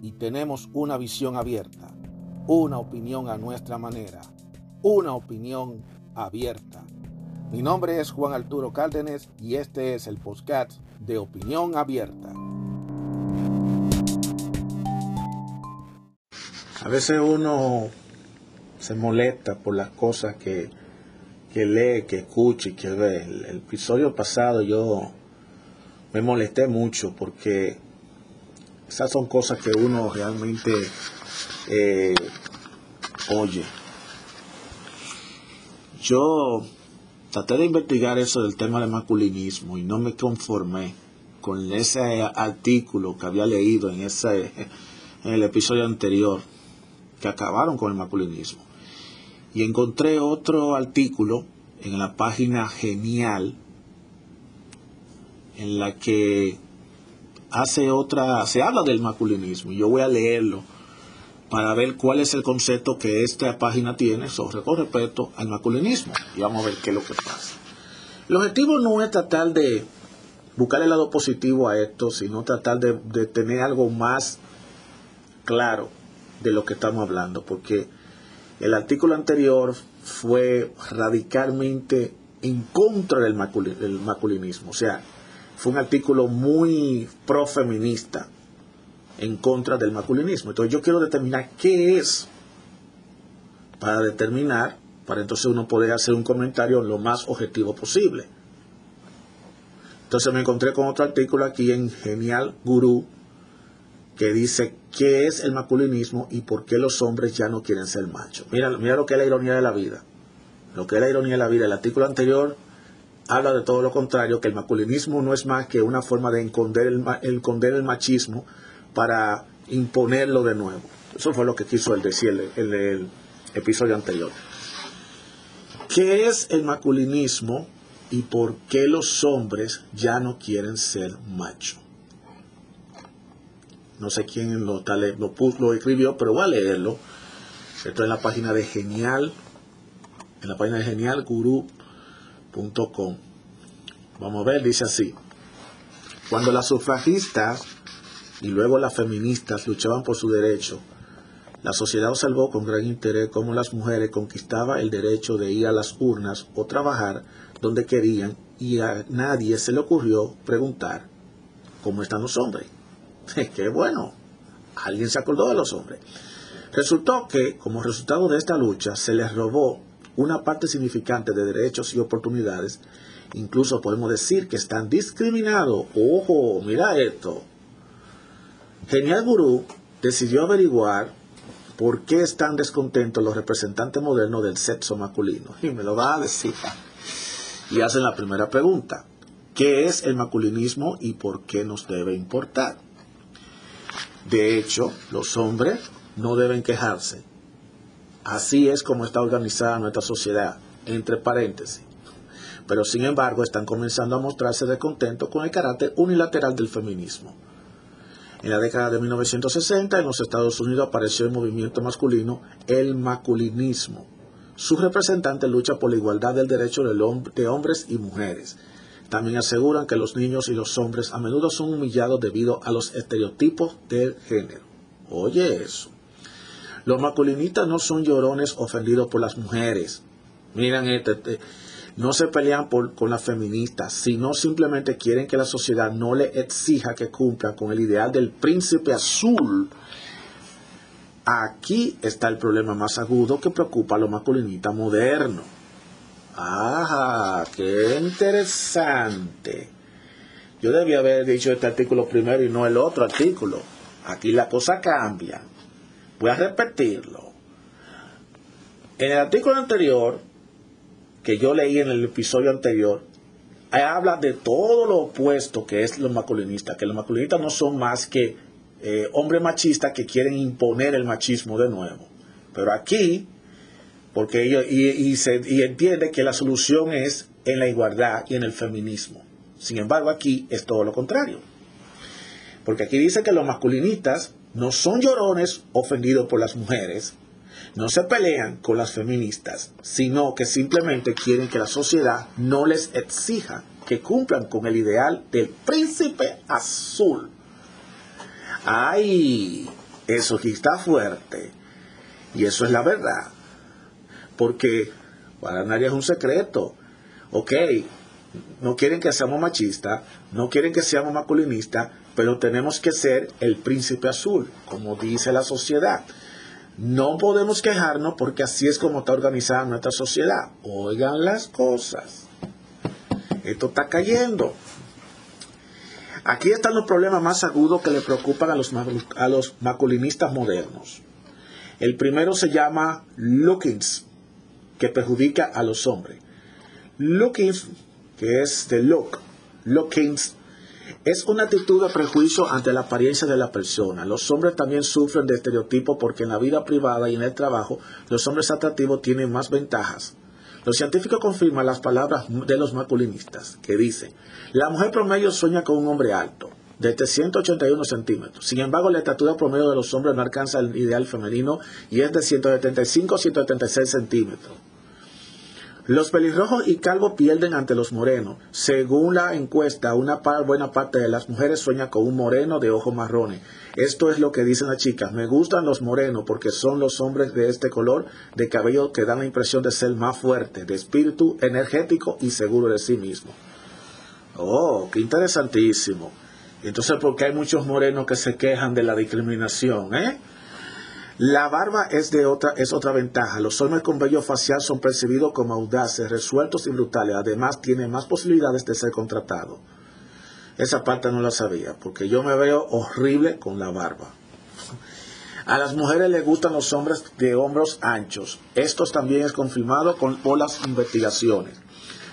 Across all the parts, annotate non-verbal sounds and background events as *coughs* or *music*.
Y tenemos una visión abierta, una opinión a nuestra manera, una opinión abierta. Mi nombre es Juan Arturo Cárdenas y este es el podcast de Opinión Abierta. A veces uno se molesta por las cosas que, que lee, que escucha y que ve. El, episodio pasado yo me molesté mucho porque esas son cosas que uno realmente eh, oye. Yo traté de investigar eso del tema del masculinismo y no me conformé con ese artículo que había leído en ese en el episodio anterior que acabaron con el masculinismo. Y encontré otro artículo en la página Genial, en la que hace otra, se habla del masculinismo. Y yo voy a leerlo para ver cuál es el concepto que esta página tiene sobre con respecto al masculinismo. Y vamos a ver qué es lo que pasa. El objetivo no es tratar de buscar el lado positivo a esto, sino tratar de, de tener algo más claro de lo que estamos hablando, porque el artículo anterior fue radicalmente en contra del, masculinismo, o sea, fue un artículo muy profeminista en contra del masculinismo. Entonces yo quiero determinar qué es para determinar, para entonces uno poder hacer un comentario lo más objetivo posible. Entonces me encontré con otro artículo aquí en Genial Guru que dice qué es el masculinismo y por qué los hombres ya no quieren ser machos. Mira, mira lo que es la ironía de la vida. Lo que es la ironía de la vida. El artículo anterior habla de todo lo contrario, que el masculinismo no es más que una forma de esconder el, el machismo para imponerlo de nuevo. Eso fue lo que quiso él decir el episodio anterior. ¿Qué es el masculinismo y por qué los hombres ya no quieren ser machos? no sé quién lo, puso, lo escribió, pero voy a leerlo. Esto es en la página de Genial, en la página de genialguru.com. Vamos a ver, dice así. Cuando las sufragistas y luego las feministas luchaban por su derecho, la sociedad observó con gran interés cómo las mujeres conquistaban el derecho de ir a las urnas o trabajar donde querían y a nadie se le ocurrió preguntar cómo están los hombres. Qué bueno, alguien se acordó de los hombres. Resultó que, como resultado de esta lucha, se les robó una parte significante de derechos y oportunidades. Incluso podemos decir que están discriminados. Ojo, mira esto. Genial Gurú decidió averiguar por qué están descontentos los representantes modernos del sexo masculino. Y me lo va a decir. Y hacen la primera pregunta. ¿Qué es el masculinismo y por qué nos debe importar? De hecho, los hombres no deben quejarse. Así es como está organizada nuestra sociedad, entre paréntesis. Pero sin embargo están comenzando a mostrarse descontentos con el carácter unilateral del feminismo. En la década de 1960 en los Estados Unidos apareció el movimiento masculino, el masculinismo. Su representante lucha por la igualdad del derecho de hombres y mujeres también aseguran que los niños y los hombres a menudo son humillados debido a los estereotipos del género. Oye eso. Los masculinistas no son llorones ofendidos por las mujeres. Miren este, este no se pelean con las feministas, sino simplemente quieren que la sociedad no le exija que cumpla con el ideal del príncipe azul. Aquí está el problema más agudo que preocupa a los masculinistas modernos Ajá, qué interesante. Yo debía haber dicho este artículo primero y no el otro artículo. Aquí la cosa cambia. Voy a repetirlo. En el artículo anterior, que yo leí en el episodio anterior, habla de todo lo opuesto que es los masculinistas, que los masculinistas no son más que eh, hombres machistas que quieren imponer el machismo de nuevo. Pero aquí, porque ellos, y, se, y entiende que la solución es en la igualdad y en el feminismo. Sin embargo, aquí es todo lo contrario. Porque aquí dice que los masculinistas no son llorones ofendidos por las mujeres, no se pelean con las feministas, sino que simplemente quieren que la sociedad no les exija que cumplan con el ideal del príncipe azul. Ay, eso aquí está fuerte. Y eso es la verdad. Porque para nadie es un secreto. Ok, no quieren que seamos machistas, no quieren que seamos masculinistas, pero tenemos que ser el príncipe azul, como dice la sociedad. No podemos quejarnos porque así es como está organizada nuestra sociedad. Oigan las cosas. Esto está cayendo. Aquí están los problemas más agudos que le preocupan a los, a masculinistas modernos. El primero se llama lookings, que perjudica a los hombres. Lookings, que es de look, lookings, es una actitud de prejuicio ante la apariencia de la persona. Los hombres también sufren de estereotipos porque en la vida privada y en el trabajo los hombres atractivos tienen más ventajas. Los científicos confirman las palabras de los masculinistas, que dicen, la mujer promedio sueña con un hombre alto, de 181 centímetros. Sin embargo, la estatura promedio de los hombres no alcanza el ideal femenino y es de 175 a 176 centímetros. Los pelirrojos y calvos pierden ante los morenos. Según la encuesta, una buena parte de las mujeres sueña con un moreno de ojos marrones. Esto es lo que dicen las chicas. Me gustan los morenos porque son los hombres de este color de cabello que dan la impresión de ser más fuerte, de espíritu energético y seguro de sí mismo. Oh, qué interesantísimo. Entonces, ¿por qué hay muchos morenos que se quejan de la discriminación? Eh? La barba es, de otra, es otra ventaja. Los hombres con vello facial son percibidos como audaces, resueltos y brutales. Además, tienen más posibilidades de ser contratados. Esa parte no la sabía, porque yo me veo horrible con la barba. A las mujeres les gustan los hombres de hombros anchos. Esto también es confirmado con, por las investigaciones.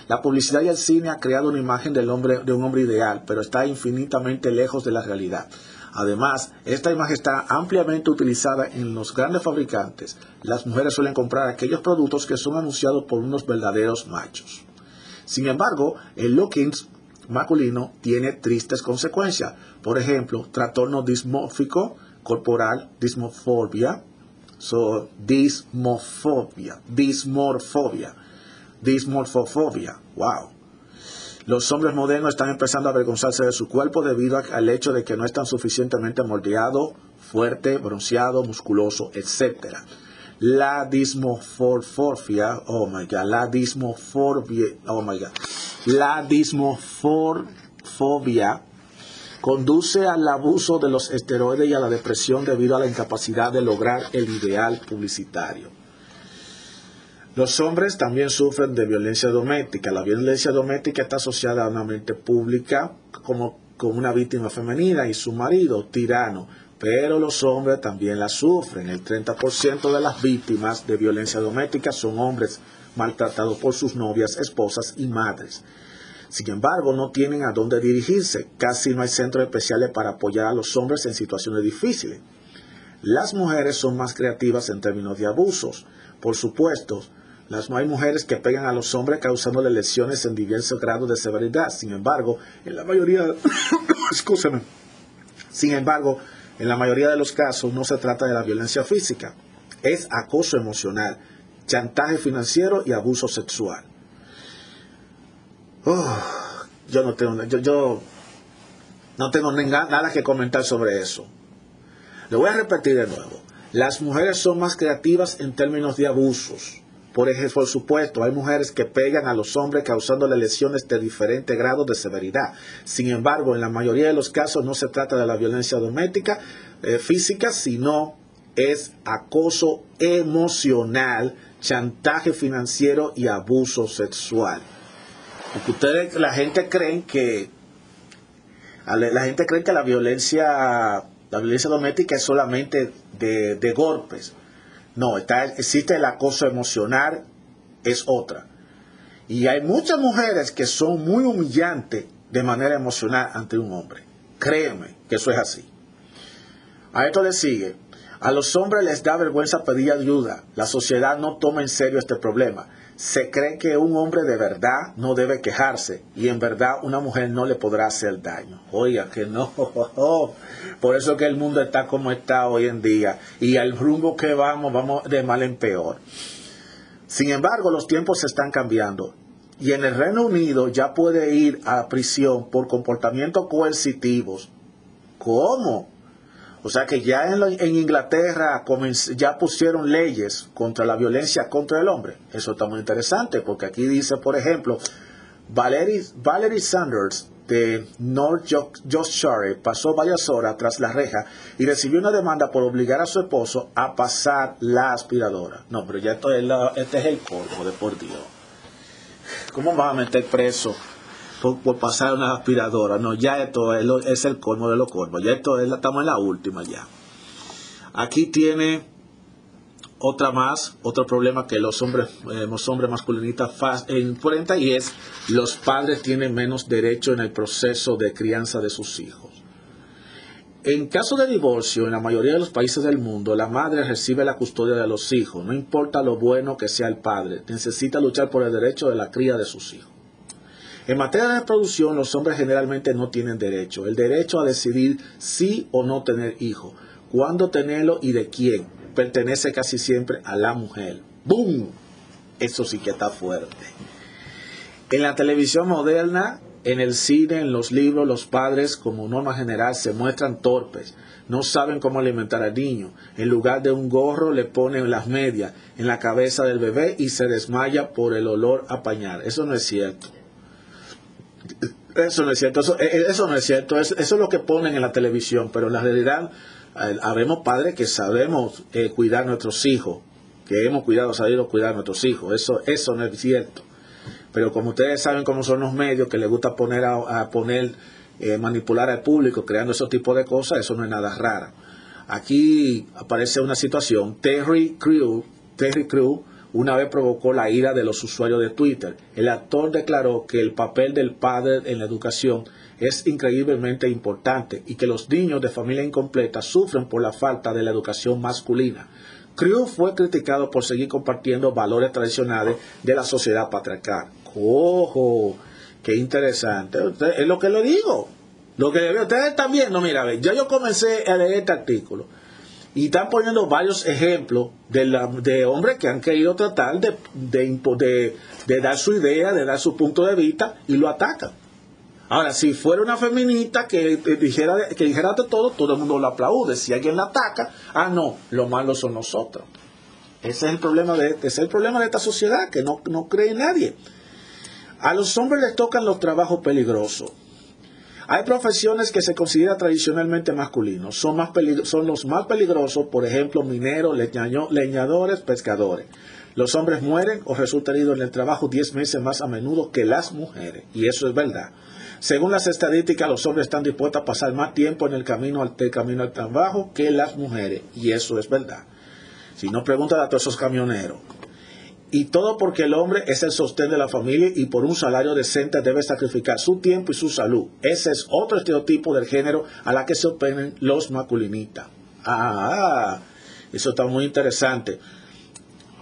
La publicidad y el cine ha creado una imagen del hombre, de un hombre ideal, pero está infinitamente lejos de la realidad. Además, esta imagen está ampliamente utilizada en los grandes fabricantes. Las mujeres suelen comprar aquellos productos que son anunciados por unos verdaderos machos. Sin embargo, el looking masculino tiene tristes consecuencias. Por ejemplo, trastorno dismórfico corporal, dismorfobia, so, dismorfobia, dismorfobia, dismorfofobia, wow. Los hombres modernos están empezando a avergonzarse de su cuerpo debido al hecho de que no están suficientemente moldeado, fuerte, bronceado, musculoso, etc. La dismorfobia, oh my god, la dismorfobia, oh my god, la dismorfobia conduce al abuso de los esteroides y a la depresión debido a la incapacidad de lograr el ideal publicitario. Los hombres también sufren de violencia doméstica. La violencia doméstica está asociada a una mente pública como con una víctima femenina y su marido tirano. Pero los hombres también la sufren. El 30% de las víctimas de violencia doméstica son hombres maltratados por sus novias, esposas y madres. Sin embargo, no tienen a dónde dirigirse. Casi no hay centros especiales para apoyar a los hombres en situaciones difíciles. Las mujeres son más creativas en términos de abusos. Por supuesto, las, no hay mujeres que pegan a los hombres causándole lesiones en diversos grados de severidad. Sin embargo, en la mayoría, *coughs* Sin embargo, en la mayoría de los casos no se trata de la violencia física, es acoso emocional, chantaje financiero y abuso sexual. yo no tengo, yo, no tengo nada que comentar sobre eso. Le voy a repetir de nuevo. Las mujeres son más creativas en términos de abusos. Por ejemplo, por supuesto, hay mujeres que pegan a los hombres causándole lesiones de diferentes grados de severidad. Sin embargo, en la mayoría de los casos no se trata de la violencia doméstica eh, física, sino es acoso emocional, chantaje financiero y abuso sexual. Porque ustedes, la gente cree que la gente cree que la violencia, la violencia doméstica es solamente de golpes. No, está, existe el acoso emocional, es otra. Y hay muchas mujeres que son muy humillantes de manera emocional ante un hombre. Créeme que eso es así. A esto le sigue. A los hombres les da vergüenza pedir ayuda. La sociedad no toma en serio este problema. Se cree que un hombre de verdad no debe quejarse y en verdad una mujer no le podrá hacer daño. Oiga, que no. *laughs* Por eso que el mundo está como está hoy en día y al rumbo que vamos, vamos de mal en peor. Sin embargo, los tiempos se están cambiando y en el Reino Unido ya puede ir a prisión por comportamientos coercitivos. ¿Cómo? O sea que ya en, Inglaterra ya pusieron leyes contra la violencia contra el hombre. Eso está muy interesante porque aquí dice, por ejemplo, Valerie, Sanders de North Yorkshire pasó varias horas tras la reja y recibió una demanda por obligar a su esposo a pasar la aspiradora. No, pero ya esto es este es el colmo de por Dios. ¿Cómo va a meter preso por, pasar una aspiradora. No, ya esto es, el colmo de los colmos. Ya esto es, estamos en la última ya. Aquí tiene otra más, otro problema que los hombres, eh, los hombres masculinistas enfrentan y es los padres tienen menos derecho en el proceso de crianza de sus hijos. En caso de divorcio, en la mayoría de los países del mundo, la madre recibe la custodia de los hijos, no importa lo bueno que sea el padre, necesita luchar por el derecho de la cría de sus hijos. En materia de reproducción, los hombres generalmente no tienen derecho. El derecho a decidir si o no tener hijos, cuándo tenerlo y de quién, pertenece casi siempre a la mujer. ¡Bum! Eso sí que está fuerte. En la televisión moderna, en el cine, en los libros, los padres, como norma general, se muestran torpes. No saben cómo alimentar al niño. En lugar de un gorro, le ponen las medias en la cabeza del bebé y se desmaya por el olor a pañal. Eso no es cierto. Eso no es cierto, eso, eh, no es cierto, eso, es lo que ponen en la televisión, pero en la realidad eh, habemos padres que sabemos eh, cuidar a nuestros hijos, que hemos cuidado, sabido cuidar a nuestros hijos, eso, eso no es cierto. Pero como ustedes saben cómo son los medios, que les gusta poner a, poner, manipular al público, creando esos tipos de cosas, eso no es nada raro. Aquí aparece una situación, Terry Crew, Terry Crew, una vez provocó la ira de los usuarios de Twitter. El actor declaró que el papel del padre en la educación es increíblemente importante y que los niños de familia incompleta sufren por la falta de la educación masculina. Crew fue criticado por seguir compartiendo valores tradicionales de la sociedad patriarcal. ¡Ojo! ¡Qué interesante! Es lo que le digo. Lo que ustedes están viendo, mira, ya yo comencé a leer este artículo y están poniendo varios ejemplos de, la, de hombres que han querido tratar de, de, dar su idea, de dar su punto de vista y lo atacan. Ahora, si fuera una feminista que dijera, que dijera de todo, todo el mundo lo aplaude. Si alguien la ataca, ah, no, lo malo son nosotros. Ese es el problema de, ese es el problema de esta sociedad, que no, no cree nadie. A los hombres les tocan los trabajos peligrosos. Hay profesiones que se consideran tradicionalmente masculinos, son, más son los más peligrosos, por ejemplo, mineros, leñadores, pescadores. Los hombres mueren o resultan heridos en el trabajo 10 meses más a menudo que las mujeres, y eso es verdad. Según las estadísticas, los hombres están dispuestos a pasar más tiempo en el camino al, camino al trabajo que las mujeres, y eso es verdad. Si no, preguntan a todos esos camioneros. Y todo porque el hombre es el sostén de la familia y por un salario decente debe sacrificar su tiempo y su salud. Ese es otro estereotipo del género a la que se oponen los masculinistas. Ah, eso está muy interesante.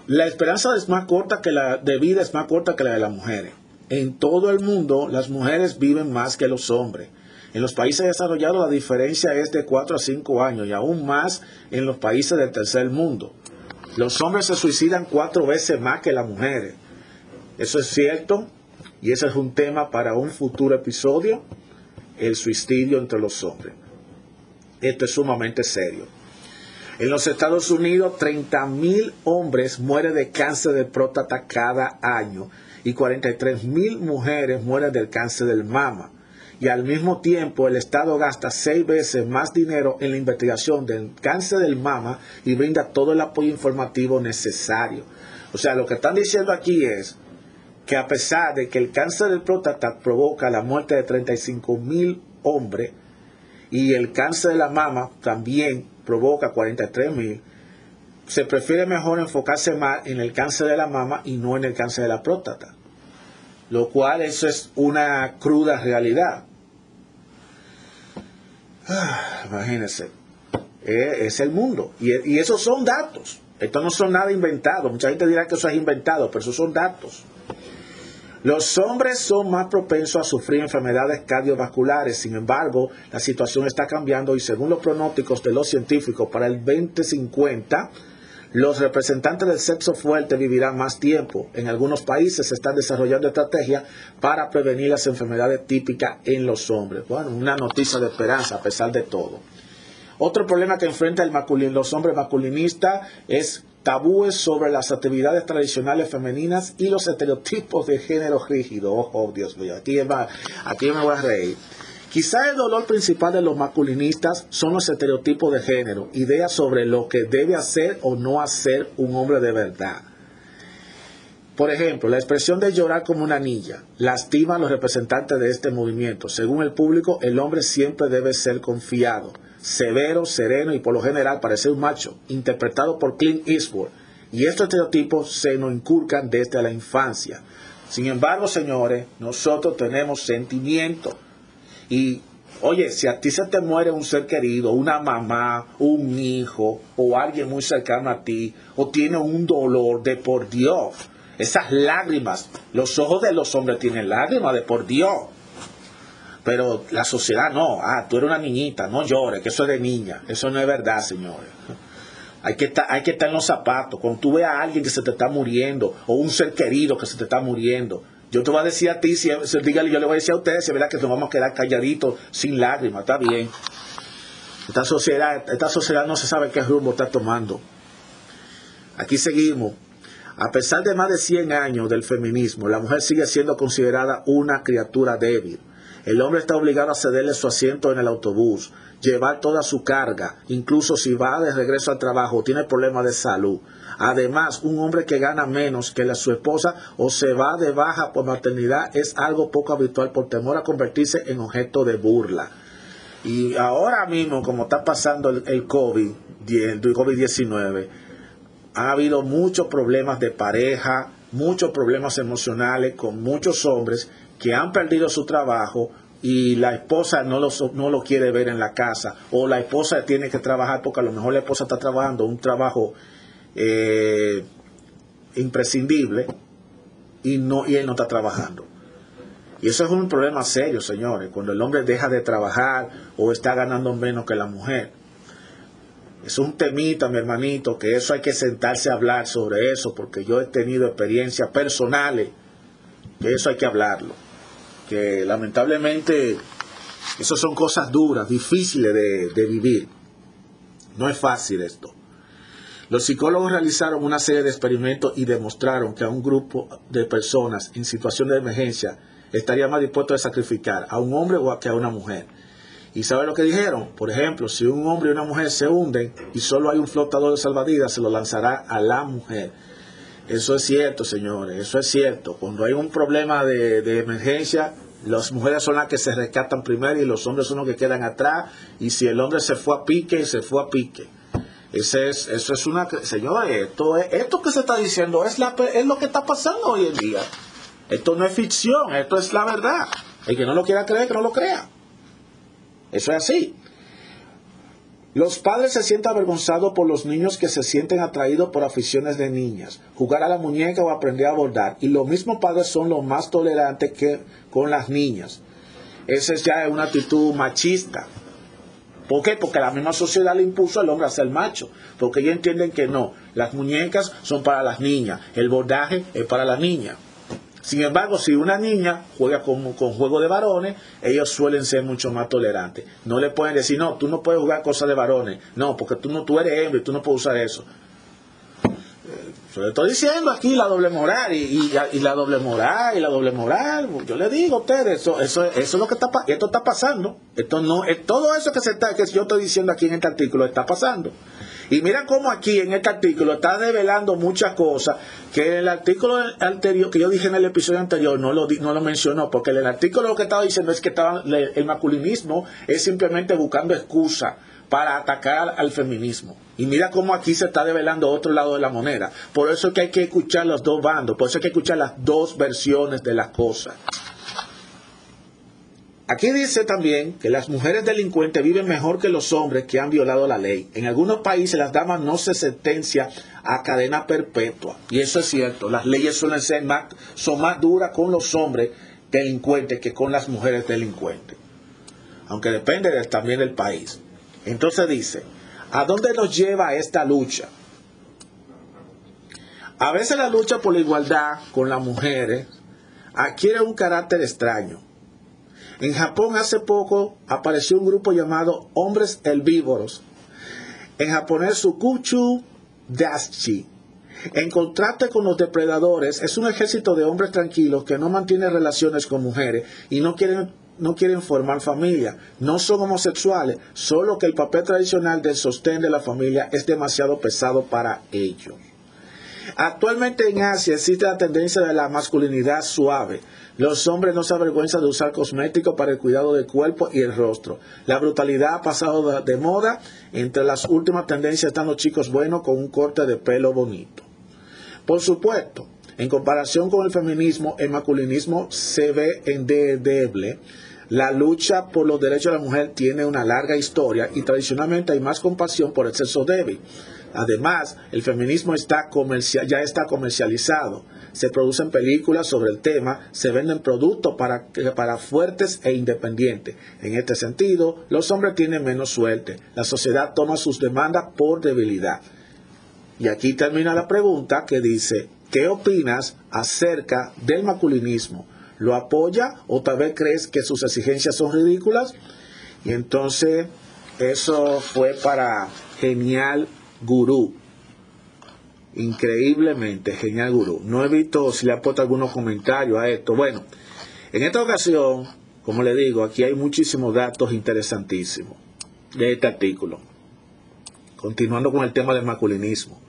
La esperanza es más corta que la de vida es más corta que la de las mujeres. En todo el mundo las mujeres viven más que los hombres. En los países desarrollados la diferencia es de 4 a 5 años y aún más en los países del tercer mundo. Los hombres se suicidan cuatro veces más que las mujeres. Eso es cierto y ese es un tema para un futuro episodio, el suicidio entre los hombres. Esto es sumamente serio. En los Estados Unidos, 30.000 hombres mueren de cáncer de próstata cada año y 43.000 mujeres mueren del cáncer del mama y al mismo tiempo el Estado gasta seis veces más dinero en la investigación del cáncer del mama y brinda todo el apoyo informativo necesario. O sea, lo que están diciendo aquí es que a pesar de que el cáncer del próstata provoca la muerte de 35 mil hombres y el cáncer de la mama también provoca 43 mil, se prefiere mejor enfocarse más en el cáncer de la mama y no en el cáncer de la próstata lo cual eso es una cruda realidad. Ah, imagínense. Eh, es el mundo. Y, esos son datos. Esto no son nada inventado. Mucha gente dirá que eso es inventado, pero esos son datos. Los hombres son más propensos a sufrir enfermedades cardiovasculares, sin embargo, la situación está cambiando y según los pronósticos de los científicos para el 2050, los representantes del sexo fuerte vivirán más tiempo. En algunos países se están desarrollando estrategias para prevenir las enfermedades típicas en los hombres. Bueno, una noticia de esperanza a pesar de todo. Otro problema que enfrenta los hombres masculinistas es tabúes sobre las actividades tradicionales femeninas y los estereotipos de género rígido. Oh, Dios mío, aquí, aquí me voy a reír. Quizá el dolor principal de los masculinistas son los estereotipos de género, ideas sobre lo que debe hacer o no hacer un hombre de verdad. Por ejemplo, la expresión de llorar como una niña lastima a los representantes de este movimiento. Según el público, el hombre siempre debe ser confiado, severo, sereno y por lo general parecer un macho, interpretado por Clint Eastwood. Y estos estereotipos se nos inculcan desde la infancia. Sin embargo, señores, nosotros tenemos sentimientos y oye, si a ti se te muere un ser querido, una mamá, un hijo o alguien muy cercano a ti, o tiene un dolor de por Dios, esas lágrimas, los ojos de los hombres tienen lágrimas de por Dios. Pero la sociedad no, ah, tú eres una niñita, no llores, que eso es de niña. Eso no es verdad, señores. Hay que, estar, hay que estar en los zapatos. Cuando tú veas a alguien que se te está muriendo, o un ser querido que se te está muriendo, yo te voy a decir a ti, si, yo le voy a decir a ustedes, si es verdad que nos vamos a quedar calladitos, sin lágrimas, está bien. Esta sociedad, esta sociedad no se sabe qué rumbo está tomando. Aquí seguimos. A pesar de más de 100 años del feminismo, la mujer sigue siendo considerada una criatura débil. El hombre está obligado a cederle su asiento en el autobús, llevar toda su carga, incluso si va de regreso al trabajo, tiene problemas de salud. Además, un hombre que gana menos que su esposa o se va de baja por maternidad es algo poco habitual por temor a convertirse en objeto de burla. Y ahora mismo, como está pasando el, COVID, el COVID-19, ha habido muchos problemas de pareja, muchos problemas emocionales con muchos hombres que han perdido su trabajo y la esposa no lo, no lo quiere ver en la casa o la esposa tiene que trabajar porque a lo mejor la esposa está trabajando un trabajo eh, imprescindible y, no, y él no está trabajando. Y eso es un problema serio, señores, cuando el hombre deja de trabajar o está ganando menos que la mujer. Es un temita, mi hermanito, que eso hay que sentarse a hablar sobre eso, porque yo he tenido experiencias personales, que eso hay que hablarlo. Que lamentablemente, eso son cosas duras, difíciles de, de vivir. No es fácil esto. Los psicólogos realizaron una serie de experimentos y demostraron que a un grupo de personas en situación de emergencia estaría más dispuesto a sacrificar a un hombre o que a una mujer. ¿Y sabe lo que dijeron? Por ejemplo, si un hombre y una mujer se hunden y solo hay un flotador de salvavidas, se lo lanzará a la mujer. Eso es cierto, señores, eso es cierto. Cuando hay un problema de, de emergencia, las mujeres son las que se rescatan primero y los hombres son los que quedan atrás. Y si el hombre se fue a pique, se fue a pique. Ese es, eso es una... Señores, esto, es, esto que se está diciendo es, la, es lo que está pasando hoy en día. Esto no es ficción, esto es la verdad. El que no lo quiera creer, que no lo crea. Eso es así. Los padres se sienten avergonzados por los niños que se sienten atraídos por aficiones de niñas, jugar a la muñeca o aprender a bordar. Y los mismos padres son los más tolerantes que con las niñas. Esa es ya una actitud machista. ¿Por qué? Porque la misma sociedad le impuso al hombre a ser macho. Porque ellos entienden que no. Las muñecas son para las niñas. El bordaje es para la niña. Sin embargo, si una niña juega con, juego de varones, ellos suelen ser mucho más tolerantes. No le pueden decir, no, tú no puedes jugar cosas de varones. No, porque tú, no, tú eres hembra y tú no puedes usar eso. Yo le estoy diciendo aquí la doble moral y, la doble moral y la doble moral. Yo le digo a ustedes, eso, eso, eso es lo que está esto está pasando. Esto no, todo eso que se está, que yo estoy diciendo aquí en este artículo está pasando. Y mira cómo aquí en este artículo está revelando muchas cosas que el artículo anterior, que yo dije en el episodio anterior, no lo, no lo mencionó, porque en el artículo lo que estaba diciendo es que estaba, el masculinismo es simplemente buscando excusa para atacar al feminismo. Y mira cómo aquí se está develando otro lado de la moneda. Por eso es que hay que escuchar los dos bandos, por eso hay que escuchar las dos versiones de las cosas. Aquí dice también que las mujeres delincuentes viven mejor que los hombres que han violado la ley. En algunos países las damas no se sentencia a cadena perpetua. Y eso es cierto. Las leyes suelen ser más, son más duras con los hombres delincuentes que con las mujeres delincuentes. Aunque depende también del país. Entonces dice, ¿a dónde nos lleva esta lucha? A veces la lucha por la igualdad con las mujeres adquiere un carácter extraño. En Japón hace poco apareció un grupo llamado Hombres Herbívoros. En japonés Sukuchu Dashi. En contraste con los depredadores, es un ejército de hombres tranquilos que no mantienen relaciones con mujeres y no quieren, no quieren formar familia. No son homosexuales, solo que el papel tradicional del sostén de la familia es demasiado pesado para ellos. Actualmente en Asia existe la tendencia de la masculinidad suave. Los hombres no se avergüenzan de usar cosméticos para el cuidado del cuerpo y el rostro. La brutalidad ha pasado de moda. Entre las últimas tendencias están los chicos buenos con un corte de pelo bonito. Por supuesto, en comparación con el feminismo, el masculinismo se ve endeble. La lucha por los derechos de la mujer tiene una larga historia y tradicionalmente hay más compasión por el sexo débil. Además, el feminismo está ya está comercializado. Se producen películas sobre el tema, se venden productos para, para fuertes e independientes. En este sentido, los hombres tienen menos suerte. La sociedad toma sus demandas por debilidad. Y aquí termina la pregunta que dice, ¿qué opinas acerca del masculinismo? ¿Lo apoya o tal vez crees que sus exigencias son ridículas? Y entonces eso fue para Genial Gurú. Increíblemente, Genial Gurú. No he visto si le ha puesto algunos comentarios a esto. Bueno, en esta ocasión, como le digo, aquí hay muchísimos datos interesantísimos de este artículo. Continuando con el tema del masculinismo.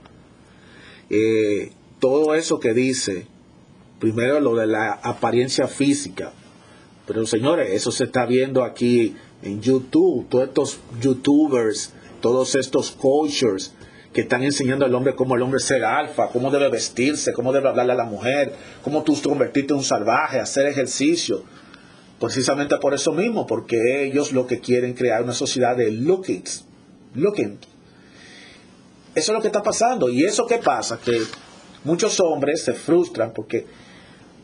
Eh, todo eso que dice, primero lo de la apariencia física, pero señores, eso se está viendo aquí en YouTube, todos estos youtubers, todos estos coaches que están enseñando al hombre cómo el hombre ser alfa, cómo debe vestirse, cómo debe hablarle a la mujer, cómo tú convertirte en un salvaje, hacer ejercicio. Precisamente por eso mismo, porque ellos lo que quieren crear una sociedad de lookings, looking, eso es lo que está pasando. ¿Y eso qué pasa? Que muchos hombres se frustran porque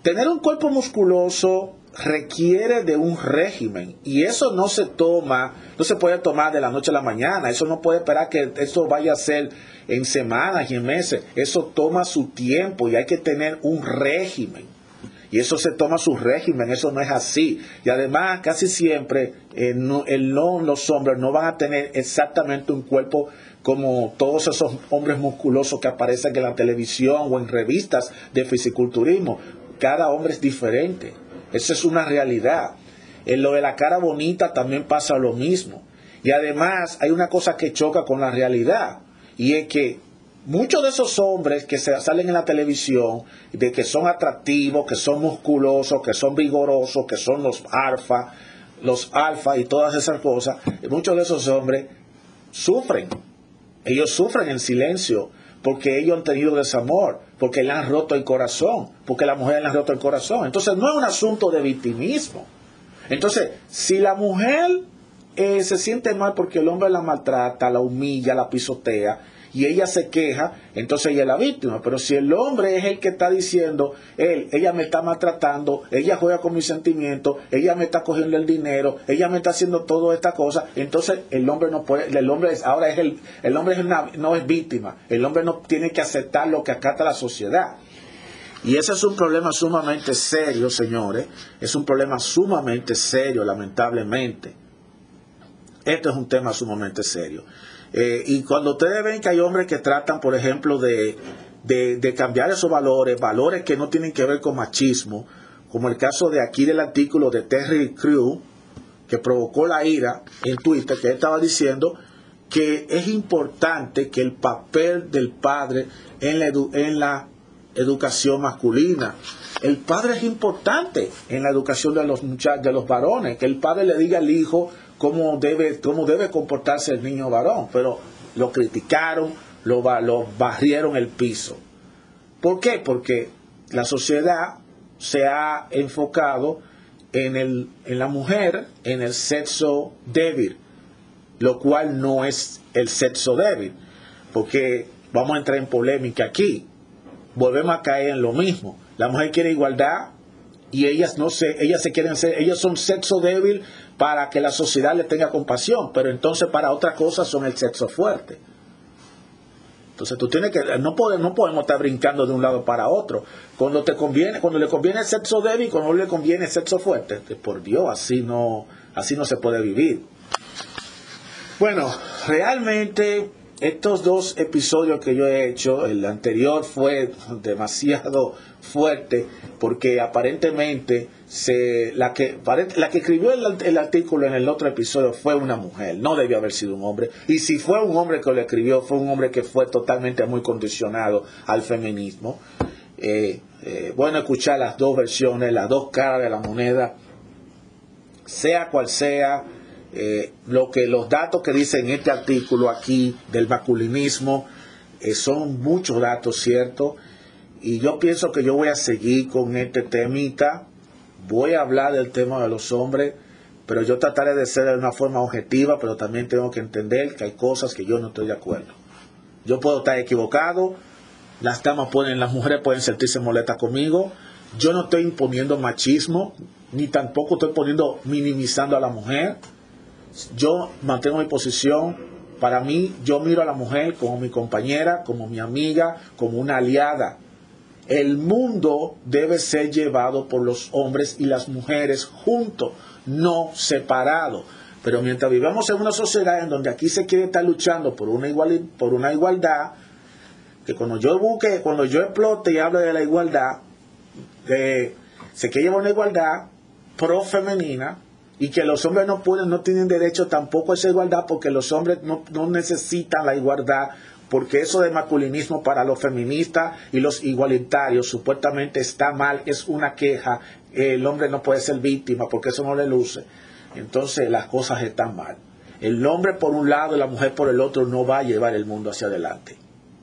tener un cuerpo musculoso requiere de un régimen y eso no se toma, no se puede tomar de la noche a la mañana, eso no puede esperar que eso vaya a ser en semanas y en meses, eso toma su tiempo y hay que tener un régimen. Y eso se toma su régimen, eso no es así. Y además, casi siempre eh, los hombres no van a tener exactamente un cuerpo como todos esos hombres musculosos que aparecen en la televisión o en revistas de fisiculturismo. Cada hombre es diferente. Esa es una realidad. En lo de la cara bonita también pasa lo mismo. Y además hay una cosa que choca con la realidad. Y es que muchos de esos hombres que salen en la televisión, de que son atractivos, que son musculosos, que son vigorosos, que son los alfa, los alfa y todas esas cosas, muchos de esos hombres sufren ellos sufren en silencio porque ellos han tenido desamor, porque le han roto el corazón, porque la mujer le han roto el corazón. Entonces no es un asunto de victimismo. Entonces, si la mujer eh, se siente mal porque el hombre la maltrata, la humilla, la pisotea, y ella se queja, entonces ella es la víctima. Pero si el hombre es el que está diciendo, él, ella me está maltratando, ella juega con mis sentimientos, ella me está cogiendo el dinero, ella me está haciendo toda esta cosa, entonces el hombre no puede, el hombre es, ahora es el, el hombre no es víctima, el hombre no tiene que aceptar lo que acata la sociedad. Y ese es un problema sumamente serio, señores. Es un problema sumamente serio, lamentablemente. Esto es un tema sumamente serio. Eh, y cuando ustedes ven que hay hombres que tratan, por ejemplo, de, de, cambiar esos valores, valores que no tienen que ver con machismo, como el caso de aquí del artículo de Terry Crew, que provocó la ira en Twitter, que él estaba diciendo que es importante que el papel del padre en la, en la educación masculina. El padre es importante en la educación de los muchachos, de los varones, que el padre le diga al hijo cómo debe, cómo debe comportarse el niño varón, pero lo criticaron, lo, lo barrieron el piso. ¿Por qué? Porque la sociedad se ha enfocado en, el, en la mujer en el sexo débil, lo cual no es el sexo débil, porque vamos a entrar en polémica aquí. Volvemos a caer en lo mismo. La mujer quiere igualdad y ellas no se, ellas se quieren ser, ellas son sexo débil para que la sociedad le tenga compasión, pero entonces para otras cosas son el sexo fuerte. Entonces tú tienes que, no podemos, no estar brincando de un lado para otro. Cuando te conviene, cuando le conviene el sexo débil, cuando le conviene el sexo fuerte, por Dios, así no, así no se puede vivir. Bueno, realmente estos dos episodios que yo he hecho, el anterior fue demasiado fuerte porque aparentemente se, la, que, la que escribió el, artículo en el otro episodio fue una mujer, no debió haber sido un hombre. Y si fue un hombre que lo escribió, fue un hombre que fue totalmente muy condicionado al feminismo. Eh, eh, bueno escuchar las dos versiones, las dos caras de la moneda, sea cual sea eh, lo que los datos que dicen este artículo aquí del masculinismo son muchos datos ciertos y yo pienso que yo voy a seguir con este temita voy a hablar del tema de los hombres pero yo trataré de ser de una forma objetiva pero también tengo que entender que hay cosas que yo no estoy de acuerdo yo puedo estar equivocado las damas pueden las mujeres pueden sentirse molestas conmigo yo no estoy imponiendo machismo ni tampoco estoy poniendo minimizando a la mujer yo mantengo mi posición. Para mí, yo miro a la mujer como mi compañera, como mi amiga, como una aliada. El mundo debe ser llevado por los hombres y las mujeres juntos, no separados. Pero mientras vivamos en una sociedad en donde aquí se quiere estar luchando por una, igual, por una igualdad, que cuando yo busque, cuando yo explote y hable de la igualdad, de, se quiere llevar una igualdad pro femenina, y que los hombres no pueden, no tienen derecho tampoco a esa igualdad porque los hombres no, necesitan la igualdad porque eso de masculinismo para los feministas y los igualitarios supuestamente está mal, es una queja, el hombre no puede ser víctima porque eso no le luce. Entonces las cosas están mal. El hombre por un lado y la mujer por el otro no va a llevar el mundo hacia adelante.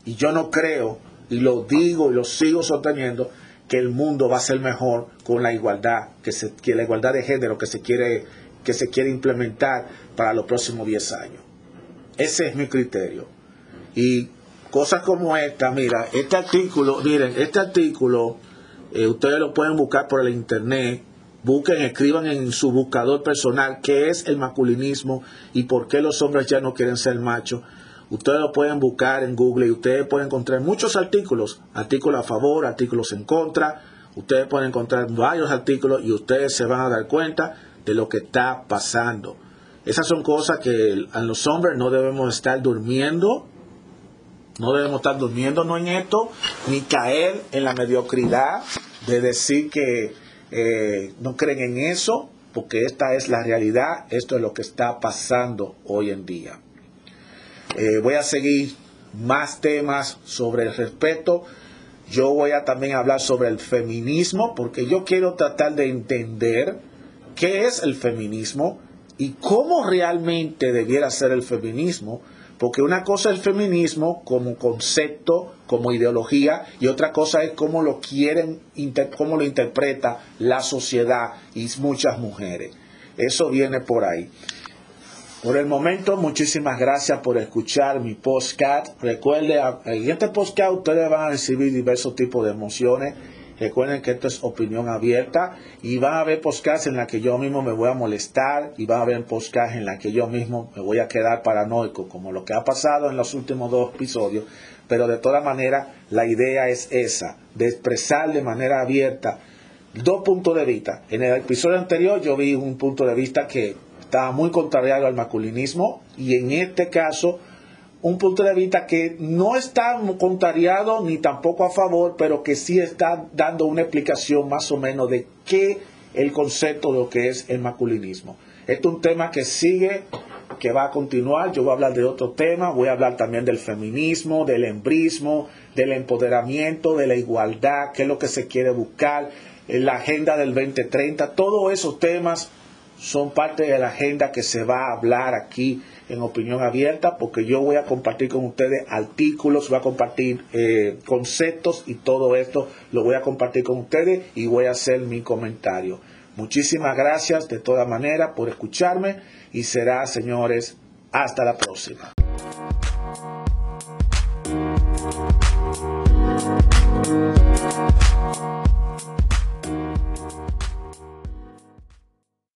Y yo no creo, y lo digo y lo sigo sosteniendo, que el mundo va a ser mejor con la igualdad, que, se, la igualdad de género que se quiere que se quiere implementar para los próximos 10 años. Ese es mi criterio. Y cosas como esta, mira, este artículo, miren, este artículo, eh, ustedes lo pueden buscar por el internet, busquen, escriban en su buscador personal qué es el masculinismo y por qué los hombres ya no quieren ser machos. Ustedes lo pueden buscar en Google y ustedes pueden encontrar muchos artículos, artículos a favor, artículos en contra. Ustedes pueden encontrar varios artículos y ustedes se van a dar cuenta de lo que está pasando. Esas son cosas que a los hombres no debemos estar durmiendo, no debemos estar durmiendo no en esto, ni caer en la mediocridad de decir que eh, no creen en eso, porque esta es la realidad, esto es lo que está pasando hoy en día. Eh, voy a seguir más temas sobre el respeto. Yo voy a también hablar sobre el feminismo, porque yo quiero tratar de entender qué es el feminismo y cómo realmente debiera ser el feminismo, porque una cosa es el feminismo como concepto, como ideología, y otra cosa es cómo lo quieren, cómo lo interpreta la sociedad y muchas mujeres. Eso viene por ahí. Por el momento, muchísimas gracias por escuchar mi podcast. Recuerde, en este podcast ustedes van a recibir diversos tipos de emociones. Recuerden que esto es opinión abierta y van a haber podcasts en la que yo mismo me voy a molestar y va a haber podcasts en la que yo mismo me voy a quedar paranoico, como lo que ha pasado en los últimos dos episodios. Pero de todas maneras, la idea es esa, de expresar de manera abierta dos puntos de vista. En el episodio anterior yo vi un punto de vista que estaba muy contrariado al masculinismo y en este caso un punto de vista que no está contrariado ni tampoco a favor, pero que sí está dando una explicación más o menos de qué el concepto de lo que es el masculinismo. Este es un tema que sigue, que va a continuar. Yo voy a hablar de otro tema, voy a hablar también del feminismo, del embrismo, del empoderamiento, de la igualdad, qué es lo que se quiere buscar, la agenda del 2030, todos esos temas son parte de la agenda que se va a hablar aquí en opinión abierta, porque yo voy a compartir con ustedes artículos, voy a compartir eh, conceptos y todo esto lo voy a compartir con ustedes y voy a hacer mi comentario. Muchísimas gracias de todas maneras por escucharme y será, señores, hasta la próxima.